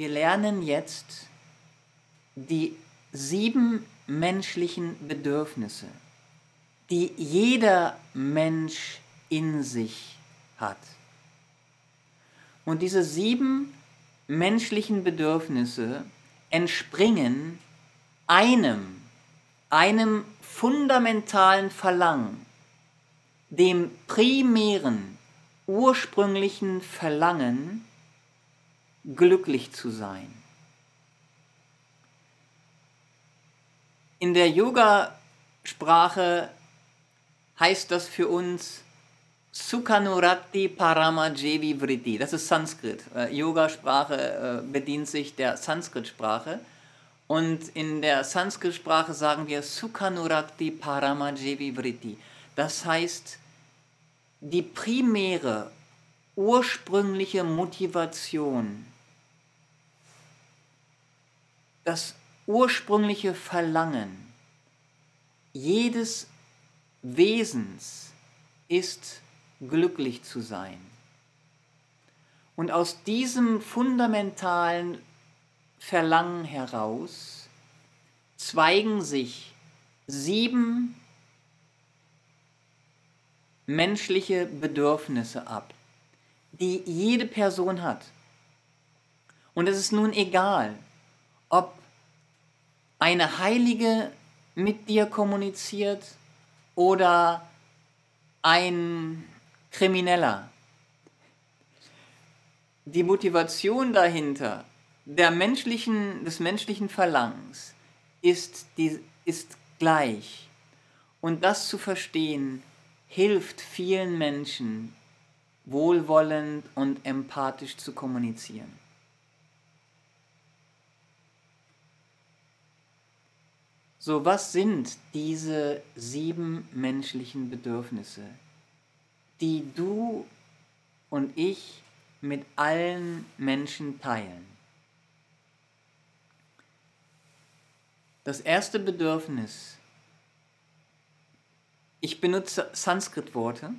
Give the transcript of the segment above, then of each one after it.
Wir lernen jetzt die sieben menschlichen Bedürfnisse, die jeder Mensch in sich hat. Und diese sieben menschlichen Bedürfnisse entspringen einem, einem fundamentalen Verlangen, dem primären, ursprünglichen Verlangen, glücklich zu sein. In der Yoga-Sprache heißt das für uns Sukhanurati Paramajevi Vritti. Das ist Sanskrit. Äh, Yoga-Sprache äh, bedient sich der Sanskrit-Sprache. Und in der Sanskrit-Sprache sagen wir Sukhanurati Paramajevi Vritti. Das heißt, die primäre, ursprüngliche Motivation, das ursprüngliche Verlangen jedes Wesens ist glücklich zu sein. Und aus diesem fundamentalen Verlangen heraus zweigen sich sieben menschliche Bedürfnisse ab, die jede Person hat. Und es ist nun egal, ob eine Heilige mit dir kommuniziert oder ein Krimineller. Die Motivation dahinter der menschlichen, des menschlichen Verlangens ist, die, ist gleich. Und das zu verstehen, hilft vielen Menschen, wohlwollend und empathisch zu kommunizieren. So, was sind diese sieben menschlichen Bedürfnisse, die du und ich mit allen Menschen teilen? Das erste Bedürfnis, ich benutze Sanskrit-Worte.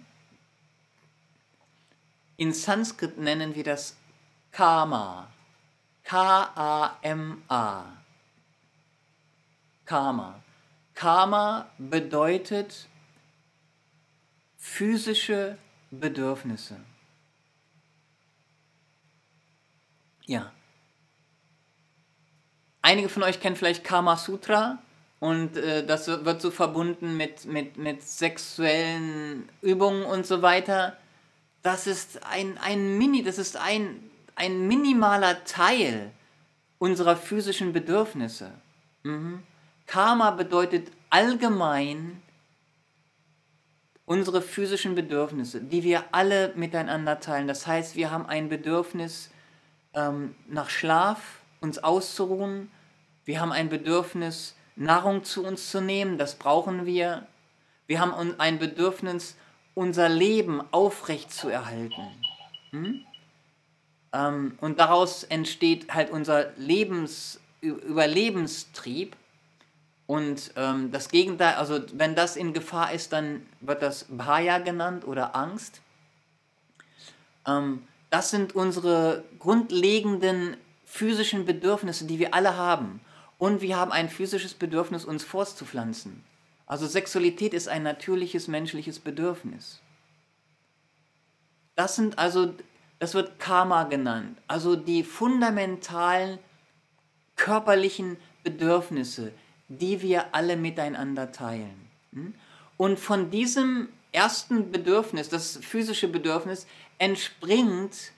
In Sanskrit nennen wir das Karma. K-A-M-A. Karma. Karma bedeutet physische Bedürfnisse. Ja. Einige von euch kennen vielleicht Karma Sutra und äh, das wird so verbunden mit, mit, mit sexuellen Übungen und so weiter. Das ist ein, ein Mini, das ist ein, ein minimaler Teil unserer physischen Bedürfnisse. Mhm. Karma bedeutet allgemein unsere physischen Bedürfnisse, die wir alle miteinander teilen. Das heißt, wir haben ein Bedürfnis ähm, nach Schlaf, uns auszuruhen. Wir haben ein Bedürfnis, Nahrung zu uns zu nehmen, das brauchen wir. Wir haben ein Bedürfnis, unser Leben aufrecht zu erhalten. Hm? Ähm, und daraus entsteht halt unser Lebens, Überlebenstrieb. Und ähm, das Gegenteil, also wenn das in Gefahr ist, dann wird das Bhaya genannt oder Angst. Ähm, das sind unsere grundlegenden physischen Bedürfnisse, die wir alle haben. Und wir haben ein physisches Bedürfnis, uns fortzupflanzen. Also Sexualität ist ein natürliches menschliches Bedürfnis. Das sind also, das wird Karma genannt, also die fundamentalen körperlichen Bedürfnisse, die wir alle miteinander teilen. Hm? Und von diesem ersten Bedürfnis, das physische Bedürfnis, entspringt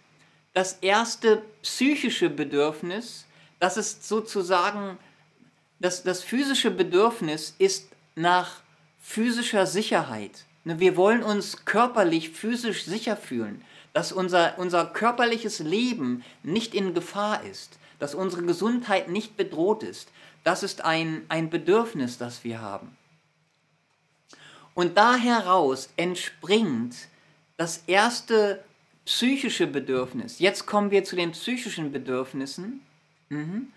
das erste psychische Bedürfnis, das ist sozusagen, das, das physische Bedürfnis ist nach physischer Sicherheit. Ne, wir wollen uns körperlich, physisch sicher fühlen, dass unser, unser körperliches Leben nicht in Gefahr ist, dass unsere Gesundheit nicht bedroht ist, das ist ein, ein Bedürfnis, das wir haben. Und da heraus entspringt das erste psychische Bedürfnis. Jetzt kommen wir zu den psychischen Bedürfnissen. Mhm.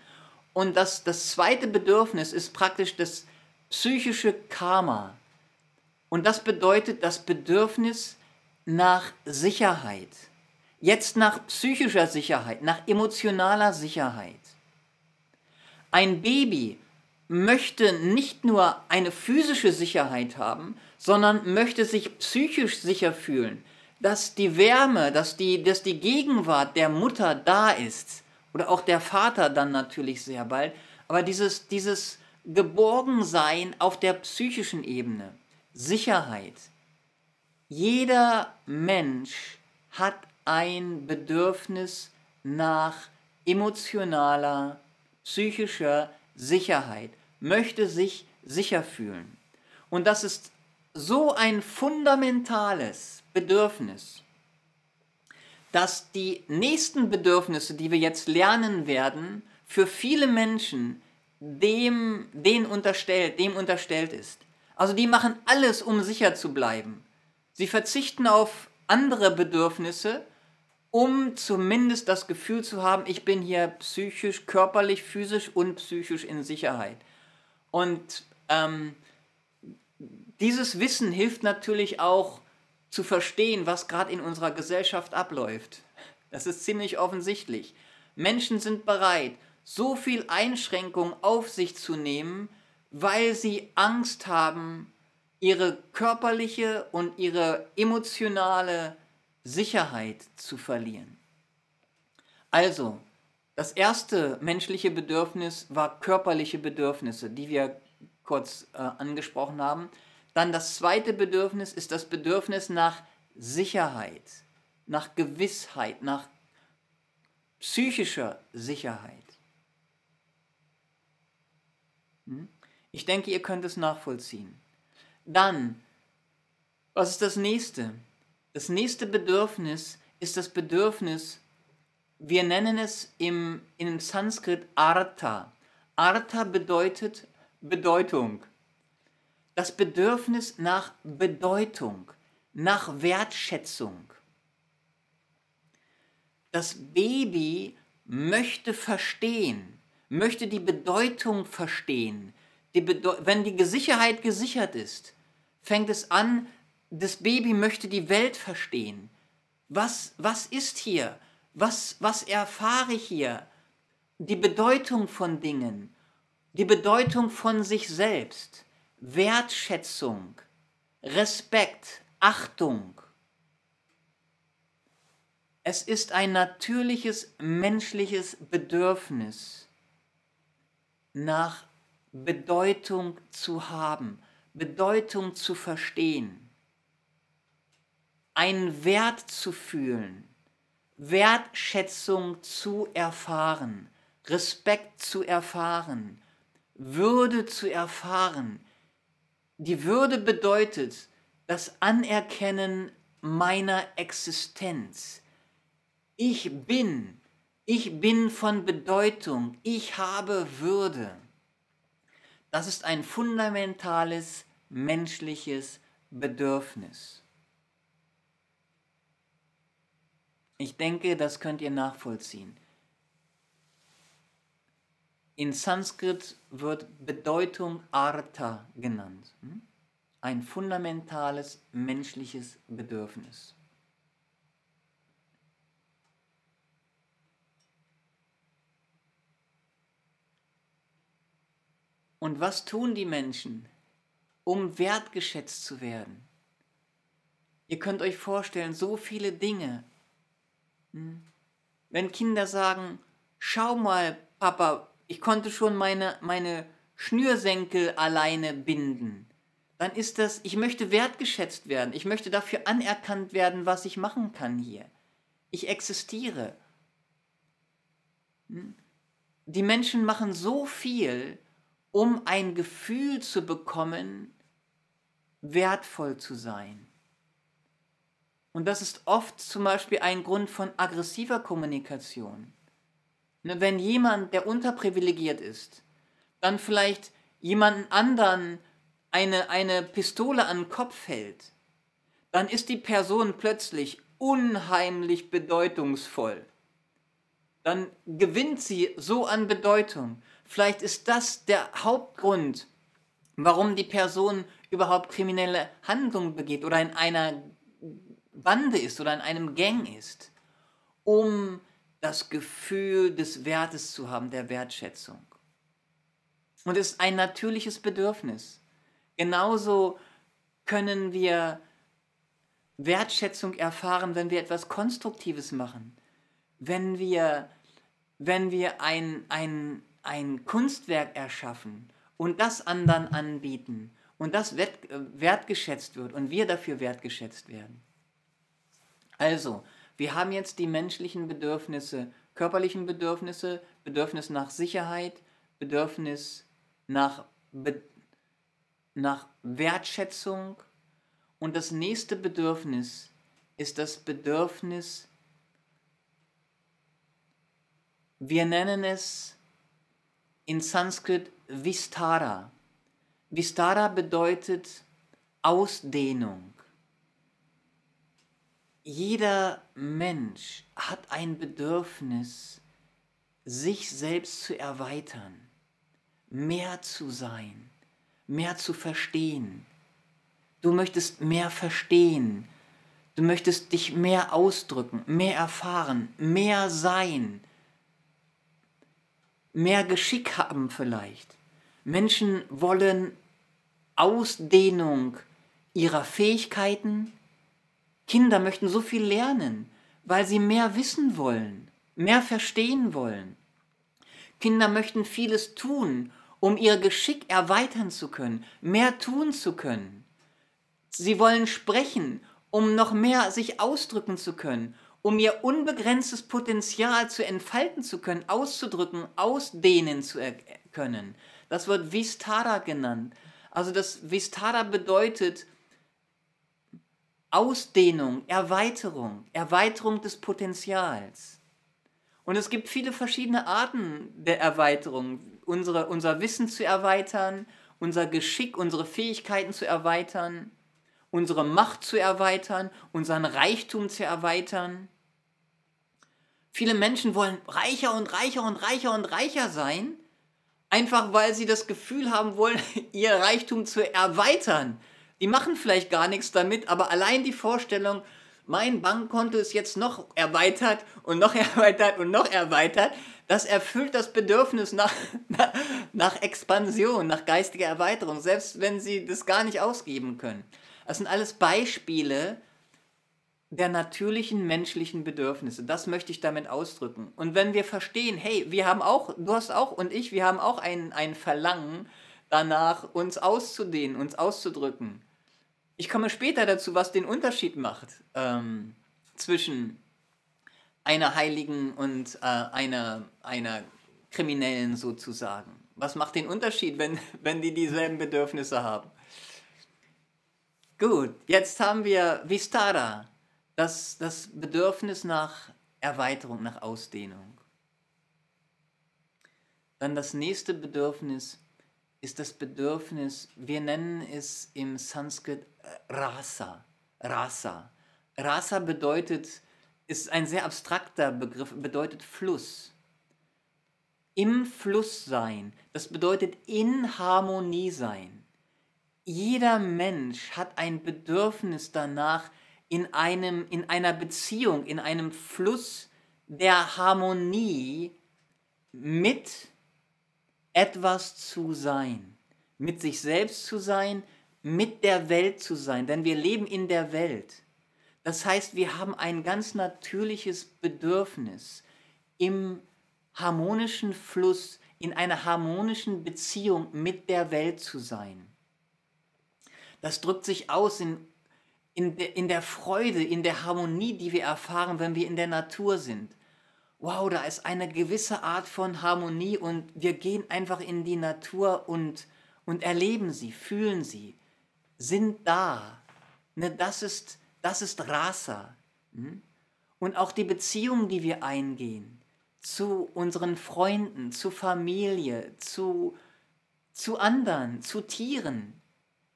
Und das, das zweite Bedürfnis ist praktisch das psychische Karma. Und das bedeutet das Bedürfnis nach Sicherheit, jetzt nach psychischer Sicherheit, nach emotionaler Sicherheit. Ein Baby möchte nicht nur eine physische Sicherheit haben, sondern möchte sich psychisch sicher fühlen, dass die Wärme, dass die, dass die Gegenwart der Mutter da ist oder auch der Vater dann natürlich sehr bald, aber dieses, dieses Geborgensein auf der psychischen Ebene, Sicherheit. Jeder Mensch hat ein Bedürfnis nach emotionaler, psychischer Sicherheit, möchte sich sicher fühlen. Und das ist so ein fundamentales Bedürfnis, dass die nächsten Bedürfnisse, die wir jetzt lernen werden, für viele Menschen dem, den unterstellt, dem unterstellt ist. Also die machen alles, um sicher zu bleiben. Sie verzichten auf andere Bedürfnisse, um zumindest das Gefühl zu haben, ich bin hier psychisch, körperlich, physisch und psychisch in Sicherheit. Und ähm, dieses Wissen hilft natürlich auch zu verstehen, was gerade in unserer Gesellschaft abläuft. Das ist ziemlich offensichtlich. Menschen sind bereit, so viel Einschränkung auf sich zu nehmen, weil sie Angst haben, ihre körperliche und ihre emotionale Sicherheit zu verlieren. Also, das erste menschliche Bedürfnis war körperliche Bedürfnisse, die wir kurz äh, angesprochen haben. Dann das zweite Bedürfnis ist das Bedürfnis nach Sicherheit, nach Gewissheit, nach psychischer Sicherheit. Hm? Ich denke, ihr könnt es nachvollziehen. Dann, was ist das nächste? Das nächste Bedürfnis ist das Bedürfnis, wir nennen es im, im Sanskrit Artha. Artha bedeutet Bedeutung. Das Bedürfnis nach Bedeutung, nach Wertschätzung. Das Baby möchte verstehen, möchte die Bedeutung verstehen. Die Bedeu wenn die Sicherheit gesichert ist, fängt es an, das Baby möchte die Welt verstehen. Was, was ist hier? Was, was erfahre ich hier? Die Bedeutung von Dingen, die Bedeutung von sich selbst, Wertschätzung, Respekt, Achtung. Es ist ein natürliches menschliches Bedürfnis nach Bedeutung zu haben, Bedeutung zu verstehen, einen Wert zu fühlen, Wertschätzung zu erfahren, Respekt zu erfahren, Würde zu erfahren. Die Würde bedeutet das Anerkennen meiner Existenz. Ich bin, ich bin von Bedeutung, ich habe Würde. Das ist ein fundamentales menschliches Bedürfnis. Ich denke, das könnt ihr nachvollziehen. In Sanskrit wird Bedeutung Artha genannt. Hm? Ein fundamentales menschliches Bedürfnis. Und was tun die Menschen, um wertgeschätzt zu werden? Ihr könnt euch vorstellen, so viele Dinge. Hm? Wenn Kinder sagen, schau mal, Papa, ich konnte schon meine, meine Schnürsenkel alleine binden, dann ist das, ich möchte wertgeschätzt werden, ich möchte dafür anerkannt werden, was ich machen kann hier. Ich existiere. Hm? Die Menschen machen so viel, um ein Gefühl zu bekommen, wertvoll zu sein. Und das ist oft zum Beispiel ein Grund von aggressiver Kommunikation. Ne, wenn jemand, der unterprivilegiert ist, dann vielleicht jemanden anderen eine, eine Pistole an den Kopf hält, dann ist die Person plötzlich unheimlich bedeutungsvoll. Dann gewinnt sie so an Bedeutung. Vielleicht ist das der Hauptgrund, warum die Person überhaupt kriminelle Handlungen begeht oder in einer Bande ist oder in einem Gang ist. um das Gefühl des Wertes zu haben, der Wertschätzung. Und es ist ein natürliches Bedürfnis. Genauso können wir Wertschätzung erfahren, wenn wir etwas Konstruktives machen. Wenn wir, wenn wir ein, ein, ein Kunstwerk erschaffen und das anderen anbieten und das wert, wertgeschätzt wird und wir dafür wertgeschätzt werden. Also, wir haben jetzt die menschlichen Bedürfnisse, körperlichen Bedürfnisse, Bedürfnis nach Sicherheit, Bedürfnis nach, Be nach Wertschätzung und das nächste Bedürfnis ist das Bedürfnis, wir nennen es in Sanskrit Vistara. Vistara bedeutet Ausdehnung. Jeder Mensch hat ein Bedürfnis, sich selbst zu erweitern, mehr zu sein, mehr zu verstehen. Du möchtest mehr verstehen, du möchtest dich mehr ausdrücken, mehr erfahren, mehr sein, mehr Geschick haben vielleicht. Menschen wollen Ausdehnung ihrer Fähigkeiten, Kinder möchten so viel lernen, weil sie mehr wissen wollen, mehr verstehen wollen. Kinder möchten vieles tun, um ihr Geschick erweitern zu können, mehr tun zu können. Sie wollen sprechen, um noch mehr sich ausdrücken zu können, um ihr unbegrenztes Potenzial zu entfalten zu können, auszudrücken, ausdehnen zu können. Das wird Vistara genannt. Also das Vistara bedeutet, Ausdehnung, Erweiterung, Erweiterung des Potenzials. Und es gibt viele verschiedene Arten der Erweiterung. Unsere, unser Wissen zu erweitern, unser Geschick, unsere Fähigkeiten zu erweitern, unsere Macht zu erweitern, unseren Reichtum zu erweitern. Viele Menschen wollen reicher und reicher und reicher und reicher sein, einfach weil sie das Gefühl haben wollen, ihr Reichtum zu erweitern. Die machen vielleicht gar nichts damit, aber allein die Vorstellung, mein Bankkonto ist jetzt noch erweitert und noch erweitert und noch erweitert, das erfüllt das Bedürfnis nach, nach Expansion, nach geistiger Erweiterung, selbst wenn sie das gar nicht ausgeben können. Das sind alles Beispiele der natürlichen menschlichen Bedürfnisse. Das möchte ich damit ausdrücken. Und wenn wir verstehen, hey, wir haben auch, du hast auch und ich, wir haben auch ein, ein Verlangen danach, uns auszudehnen, uns auszudrücken ich komme später dazu, was den Unterschied macht ähm, zwischen einer Heiligen und äh, einer, einer Kriminellen sozusagen. Was macht den Unterschied, wenn, wenn die dieselben Bedürfnisse haben? Gut, jetzt haben wir Vistara, das, das Bedürfnis nach Erweiterung, nach Ausdehnung. Dann das nächste Bedürfnis ist das Bedürfnis, wir nennen es im Sanskrit Rasa. Rasa. Rasa bedeutet, ist ein sehr abstrakter Begriff, bedeutet Fluss. Im Fluss sein, das bedeutet in Harmonie sein. Jeder Mensch hat ein Bedürfnis danach, in, einem, in einer Beziehung, in einem Fluss der Harmonie mit etwas zu sein, mit sich selbst zu sein, mit der Welt zu sein, denn wir leben in der Welt. Das heißt, wir haben ein ganz natürliches Bedürfnis, im harmonischen Fluss, in einer harmonischen Beziehung mit der Welt zu sein. Das drückt sich aus in, in, in der Freude, in der Harmonie, die wir erfahren, wenn wir in der Natur sind. Wow, da ist eine gewisse Art von Harmonie und wir gehen einfach in die Natur und, und erleben sie, fühlen sie sind da. Ne, das, ist, das ist Rasa. Hm? Und auch die Beziehungen, die wir eingehen zu unseren Freunden, zu Familie, zu, zu anderen, zu Tieren.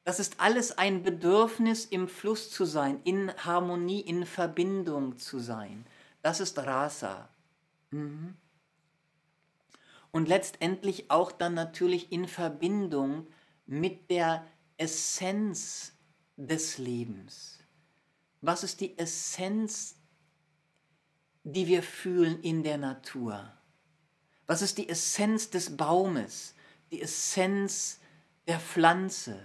Das ist alles ein Bedürfnis, im Fluss zu sein, in Harmonie, in Verbindung zu sein. Das ist Rasa. Mhm. Und letztendlich auch dann natürlich in Verbindung mit der Essenz des Lebens? Was ist die Essenz die wir fühlen in der Natur? Was ist die Essenz des Baumes, die Essenz der Pflanze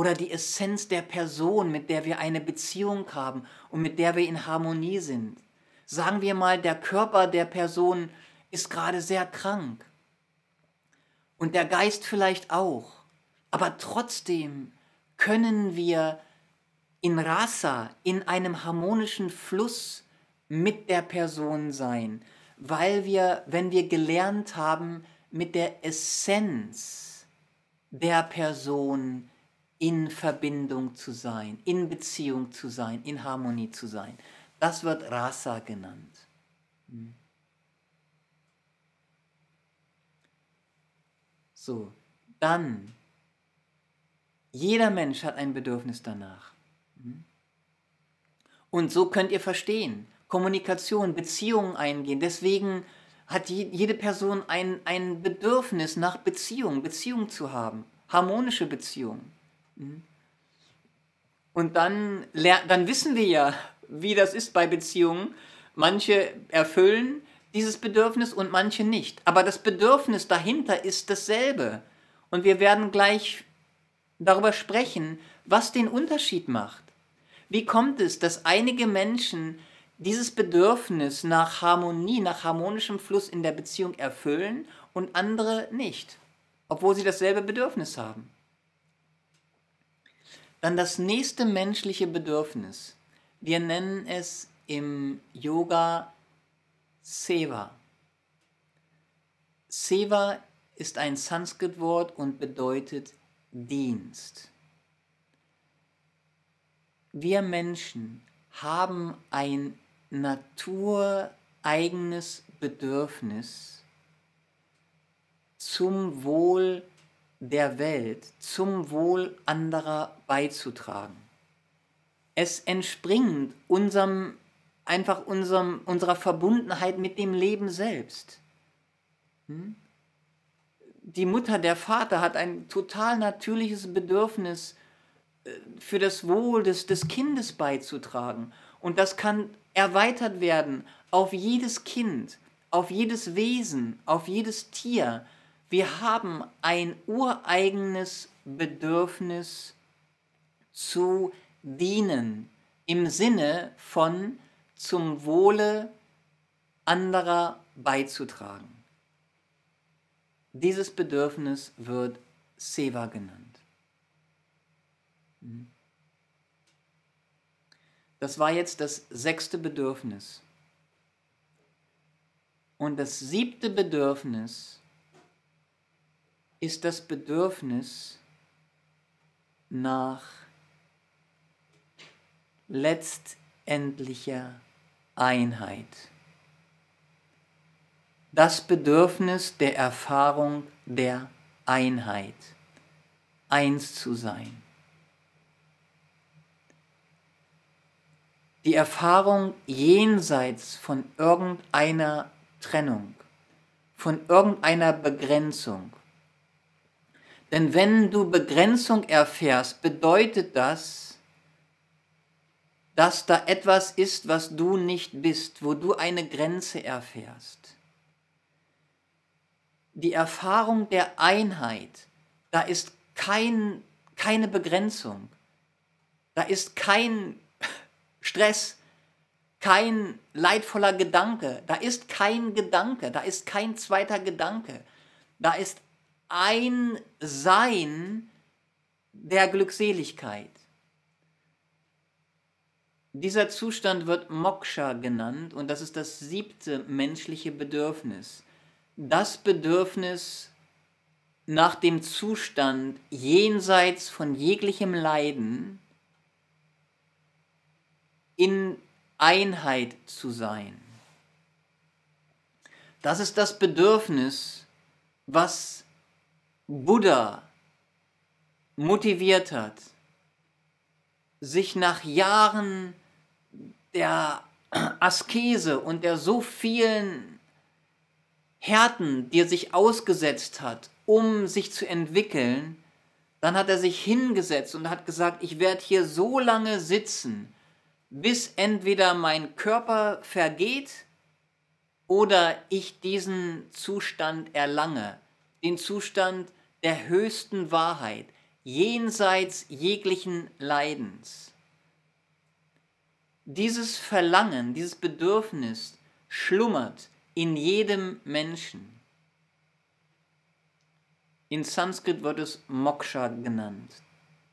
oder die Essenz der Person, mit der wir eine Beziehung haben und mit der wir in Harmonie sind? Sagen wir mal, der Körper der Person ist gerade sehr krank und der Geist vielleicht auch, aber trotzdem können wir in Rasa, in einem harmonischen Fluss mit der Person sein, weil wir, wenn wir gelernt haben, mit der Essenz der Person in Verbindung zu sein, in Beziehung zu sein, in Harmonie zu sein. Das wird Rasa genannt. Hm. So, dann, jeder Mensch hat ein Bedürfnis danach. Hm. Und so könnt ihr verstehen, Kommunikation, Beziehungen eingehen. Deswegen hat jede Person ein, ein Bedürfnis nach Beziehung, Beziehung zu haben, harmonische Beziehungen. Und dann, dann wissen wir ja, wie das ist bei Beziehungen. Manche erfüllen dieses Bedürfnis und manche nicht. Aber das Bedürfnis dahinter ist dasselbe. Und wir werden gleich darüber sprechen, was den Unterschied macht. Wie kommt es, dass einige Menschen dieses Bedürfnis nach Harmonie, nach harmonischem Fluss in der Beziehung erfüllen und andere nicht, obwohl sie dasselbe Bedürfnis haben? Dann das nächste menschliche Bedürfnis. Wir nennen es im Yoga Seva. Seva ist ein Sanskrit-Wort und bedeutet Dienst. Wir Menschen haben ein natureigenes Bedürfnis zum Wohl der Welt, zum Wohl anderer beizutragen. Es entspringt unserem einfach unserem, unserer Verbundenheit mit dem Leben selbst. Hm? Die Mutter, der Vater hat ein total natürliches Bedürfnis, äh, für das Wohl des, des Kindes beizutragen. Und das kann erweitert werden auf jedes Kind, auf jedes Wesen, auf jedes Tier. Wir haben ein ureigenes Bedürfnis zu dienen im Sinne von zum Wohle anderer beizutragen. Dieses Bedürfnis wird Seva genannt. Hm. Das war jetzt das sechste Bedürfnis. Und das siebte Bedürfnis ist das Bedürfnis nach letztendlicher Einheit. Das Bedürfnis der Erfahrung der Einheit, eins zu sein. Die Erfahrung jenseits von irgendeiner Trennung, von irgendeiner Begrenzung. Denn wenn du Begrenzung erfährst, bedeutet das, dass da etwas ist, was du nicht bist, wo du eine Grenze erfährst. Die Erfahrung der Einheit, da ist kein, keine Begrenzung, da ist kein Stress, kein leidvoller Gedanke, da ist kein Gedanke, da ist kein zweiter Gedanke, da ist ein Sein der Glückseligkeit. Dieser Zustand wird Moksha genannt und das ist das siebte menschliche Bedürfnis. Das Bedürfnis nach dem Zustand jenseits von jeglichem Leiden in Einheit zu sein. Das ist das Bedürfnis, was Buddha motiviert hat, sich nach Jahren der Askese und der so vielen Härten, die er sich ausgesetzt hat, um sich zu entwickeln, dann hat er sich hingesetzt und hat gesagt, ich werde hier so lange sitzen, bis entweder mein Körper vergeht oder ich diesen Zustand erlange, den Zustand der höchsten Wahrheit, jenseits jeglichen Leidens. Dieses Verlangen, dieses Bedürfnis schlummert in jedem Menschen. In Sanskrit wird es Moksha genannt,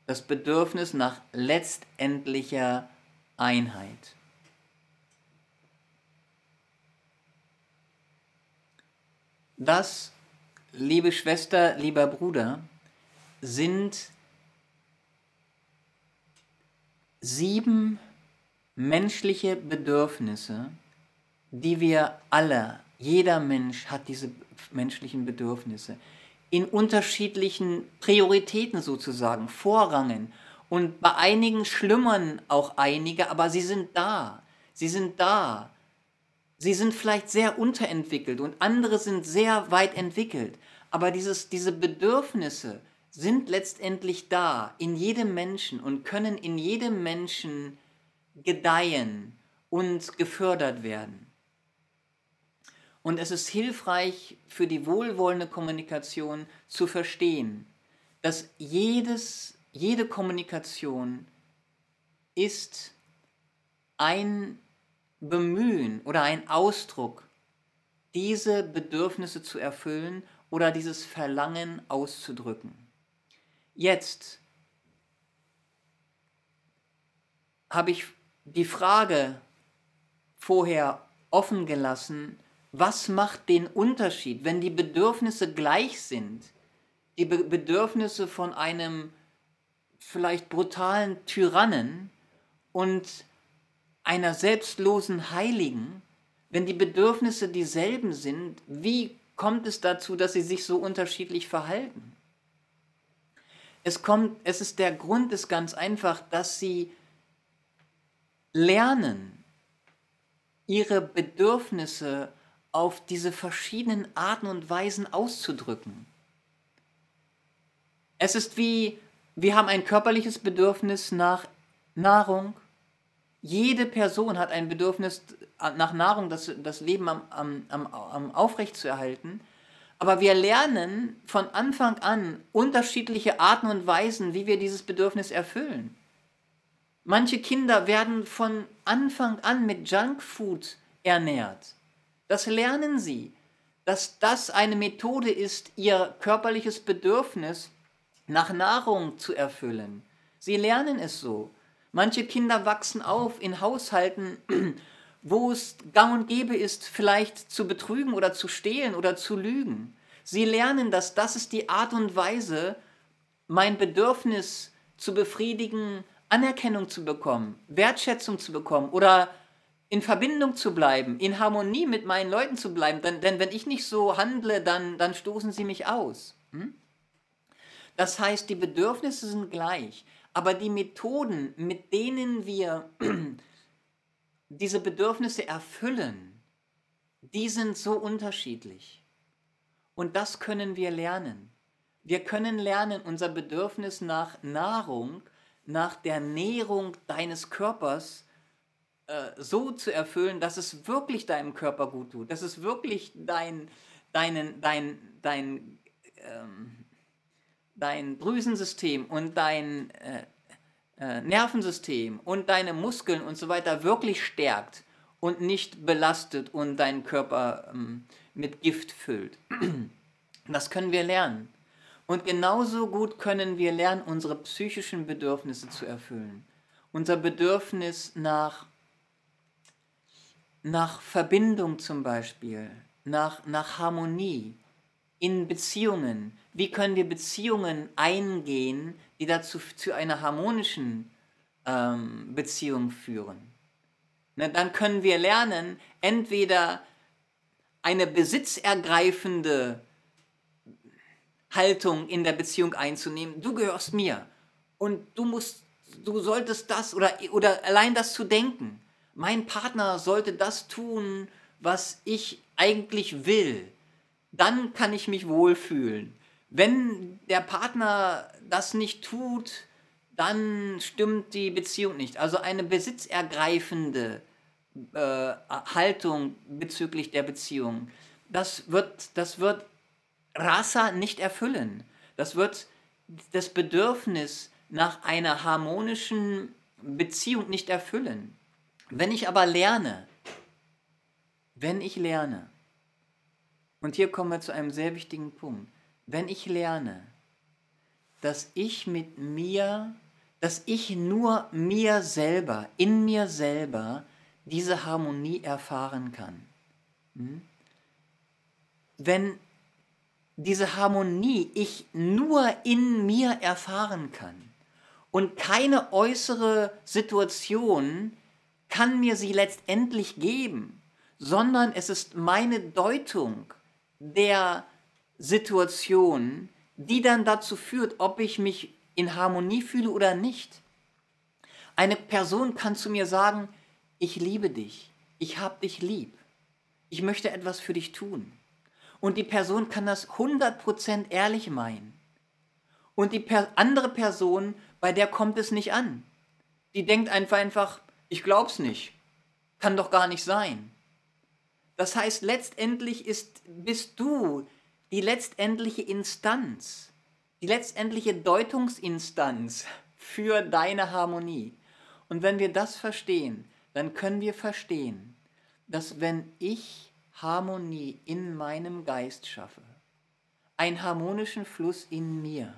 das Bedürfnis nach letztendlicher Einheit. Das, liebe Schwester, lieber Bruder, sind sieben menschliche Bedürfnisse, die wir alle, jeder Mensch hat diese menschlichen Bedürfnisse, in unterschiedlichen Prioritäten sozusagen, Vorrangen. Und bei einigen schlummern auch einige, aber sie sind da. Sie sind da. Sie sind vielleicht sehr unterentwickelt und andere sind sehr weit entwickelt. Aber dieses, diese Bedürfnisse sind letztendlich da in jedem Menschen und können in jedem Menschen gedeihen und gefördert werden. Und es ist hilfreich für die wohlwollende Kommunikation zu verstehen, dass jedes, jede Kommunikation ist ein Bemühen oder ein Ausdruck, diese Bedürfnisse zu erfüllen oder dieses Verlangen auszudrücken. Jetzt habe ich die Frage vorher offen gelassen, was macht den Unterschied, wenn die Bedürfnisse gleich sind? Die Be Bedürfnisse von einem vielleicht brutalen Tyrannen und einer selbstlosen Heiligen, wenn die Bedürfnisse dieselben sind, wie kommt es dazu, dass sie sich so unterschiedlich verhalten? Es, kommt, es ist der Grund ist ganz einfach, dass sie lernen, ihre Bedürfnisse auf diese verschiedenen Arten und Weisen auszudrücken. Es ist wie, wir haben ein körperliches Bedürfnis nach Nahrung. Jede Person hat ein Bedürfnis nach Nahrung, das, das Leben am, am, am, am aufrechtzuerhalten. Aber wir lernen von Anfang an unterschiedliche Arten und Weisen, wie wir dieses Bedürfnis erfüllen. Manche Kinder werden von Anfang an mit Junkfood ernährt. Das lernen sie, dass das eine Methode ist, ihr körperliches Bedürfnis nach Nahrung zu erfüllen. Sie lernen es so. Manche Kinder wachsen auf in Haushalten, wo es gang und gäbe ist, vielleicht zu betrügen oder zu stehlen oder zu lügen. Sie lernen, dass das ist die Art und Weise, mein Bedürfnis zu befriedigen, Anerkennung zu bekommen, Wertschätzung zu bekommen oder in Verbindung zu bleiben, in Harmonie mit meinen Leuten zu bleiben, denn, denn wenn ich nicht so handle, dann, dann stoßen sie mich aus. Hm? Das heißt, die Bedürfnisse sind gleich, aber die Methoden, mit denen wir diese Bedürfnisse erfüllen, die sind so unterschiedlich. Und das können wir lernen. Wir können lernen, unser Bedürfnis nach Nahrung, nach der Nährung deines Körpers äh, so zu erfüllen, dass es wirklich deinem Körper gut tut, dass es wirklich dein, deinen, dein, dein, ähm, dein Drüsensystem und dein äh, äh, Nervensystem und deine Muskeln und so weiter wirklich stärkt und nicht belastet und deinen Körper ähm, mit Gift füllt. Das können wir lernen. Und genauso gut können wir lernen, unsere psychischen Bedürfnisse zu erfüllen. Unser Bedürfnis nach nach Verbindung zum Beispiel, nach, nach Harmonie in Beziehungen. Wie können wir Beziehungen eingehen, die dazu zu einer harmonischen ähm, Beziehung führen? Ne, dann können wir lernen, entweder eine besitzergreifende Haltung in der Beziehung einzunehmen. Du gehörst mir und du musst, du solltest das oder, oder allein das zu denken mein Partner sollte das tun, was ich eigentlich will, dann kann ich mich wohlfühlen. Wenn der Partner das nicht tut, dann stimmt die Beziehung nicht. Also eine besitzergreifende äh, Haltung bezüglich der Beziehung, das wird, das wird Rasa nicht erfüllen. Das wird das Bedürfnis nach einer harmonischen Beziehung nicht erfüllen. Wenn ich aber lerne, wenn ich lerne, und hier kommen wir zu einem sehr wichtigen Punkt, wenn ich lerne, dass ich mit mir, dass ich nur mir selber, in mir selber diese Harmonie erfahren kann. Hm? Wenn diese Harmonie ich nur in mir erfahren kann und keine äußere Situation kann mir sie letztendlich geben, sondern es ist meine Deutung der Situation, die dann dazu führt, ob ich mich in Harmonie fühle oder nicht. Eine Person kann zu mir sagen, ich liebe dich, ich hab dich lieb, ich möchte etwas für dich tun. Und die Person kann das 100% ehrlich meinen. Und die per andere Person, bei der kommt es nicht an. Die denkt einfach einfach, ich glaub's nicht. Kann doch gar nicht sein. Das heißt, letztendlich ist, bist du die letztendliche Instanz, die letztendliche Deutungsinstanz für deine Harmonie. Und wenn wir das verstehen, dann können wir verstehen, dass wenn ich Harmonie in meinem Geist schaffe, einen harmonischen Fluss in mir,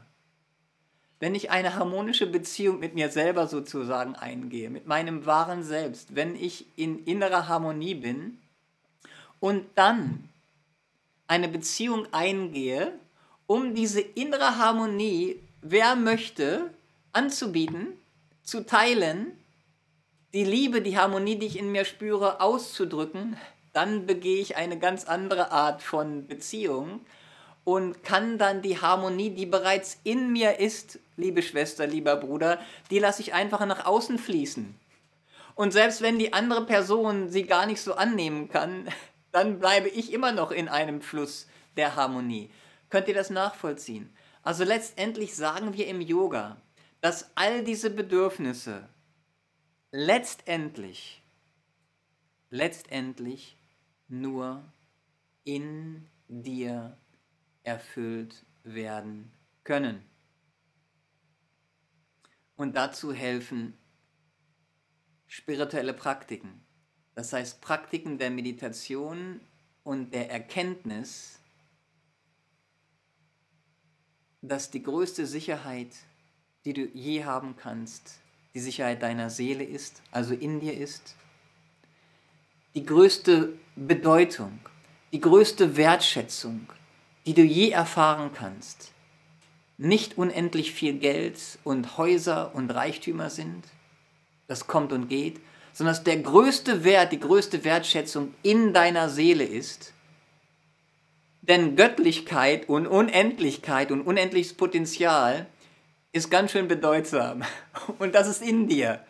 wenn ich eine harmonische Beziehung mit mir selber sozusagen eingehe, mit meinem wahren Selbst, wenn ich in innerer Harmonie bin und dann eine Beziehung eingehe, um diese innere Harmonie, wer möchte, anzubieten, zu teilen, die Liebe, die Harmonie, die ich in mir spüre, auszudrücken, dann begehe ich eine ganz andere Art von Beziehung und kann dann die Harmonie, die bereits in mir ist, liebe Schwester, lieber Bruder, die lasse ich einfach nach außen fließen. Und selbst wenn die andere Person sie gar nicht so annehmen kann, dann bleibe ich immer noch in einem Fluss der Harmonie. Könnt ihr das nachvollziehen? Also letztendlich sagen wir im Yoga, dass all diese Bedürfnisse letztendlich, letztendlich nur in dir erfüllt werden können. Und dazu helfen spirituelle Praktiken. Das heißt Praktiken der Meditation und der Erkenntnis, dass die größte Sicherheit, die du je haben kannst, die Sicherheit deiner Seele ist, also in dir ist, die größte Bedeutung, die größte Wertschätzung, die du je erfahren kannst, nicht unendlich viel Geld und Häuser und Reichtümer sind, das kommt und geht, sondern dass der größte Wert, die größte Wertschätzung in deiner Seele ist. Denn Göttlichkeit und Unendlichkeit und unendliches Potenzial ist ganz schön bedeutsam. Und das ist in dir.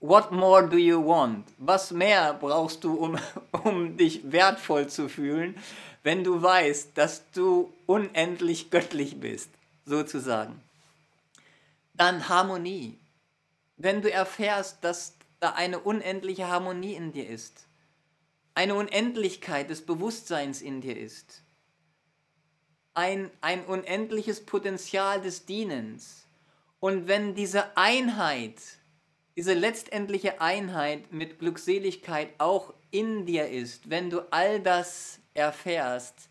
What more do you want? Was mehr brauchst du, um, um dich wertvoll zu fühlen, wenn du weißt, dass du unendlich göttlich bist, sozusagen? Dann Harmonie. Wenn du erfährst, dass da eine unendliche Harmonie in dir ist, eine Unendlichkeit des Bewusstseins in dir ist, ein, ein unendliches Potenzial des Dienens. Und wenn diese Einheit, diese letztendliche Einheit mit Glückseligkeit auch in dir ist, wenn du all das erfährst,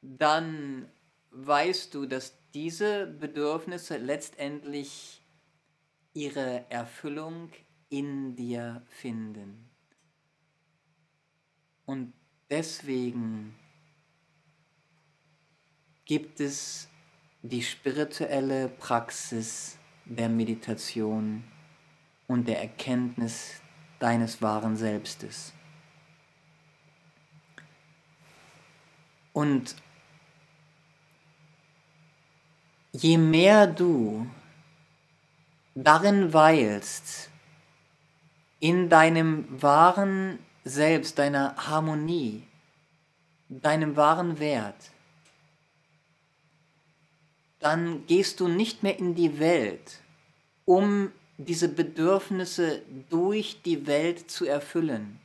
dann weißt du, dass diese Bedürfnisse letztendlich ihre Erfüllung in dir finden. Und deswegen gibt es die spirituelle Praxis der Meditation und der Erkenntnis deines wahren Selbstes. Und je mehr du darin weilst, in deinem wahren Selbst, deiner Harmonie, deinem wahren Wert, dann gehst du nicht mehr in die Welt um diese Bedürfnisse durch die Welt zu erfüllen,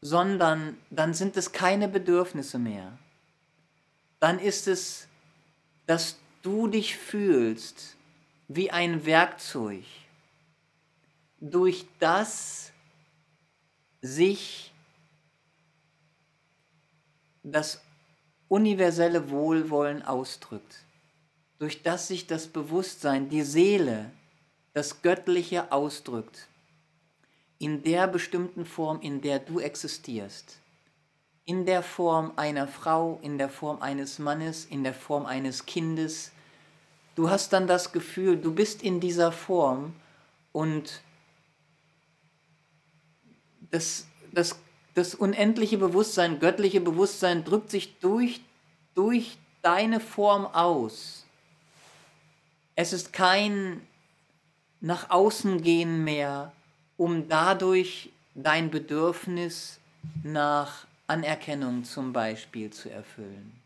sondern dann sind es keine Bedürfnisse mehr. Dann ist es, dass du dich fühlst wie ein Werkzeug, durch das sich das universelle Wohlwollen ausdrückt, durch das sich das Bewusstsein, die Seele, das Göttliche ausdrückt, in der bestimmten Form, in der du existierst, in der Form einer Frau, in der Form eines Mannes, in der Form eines Kindes. Du hast dann das Gefühl, du bist in dieser Form und das, das das unendliche Bewusstsein, göttliche Bewusstsein drückt sich durch, durch deine Form aus. Es ist kein nach außen gehen mehr, um dadurch dein Bedürfnis nach Anerkennung zum Beispiel zu erfüllen.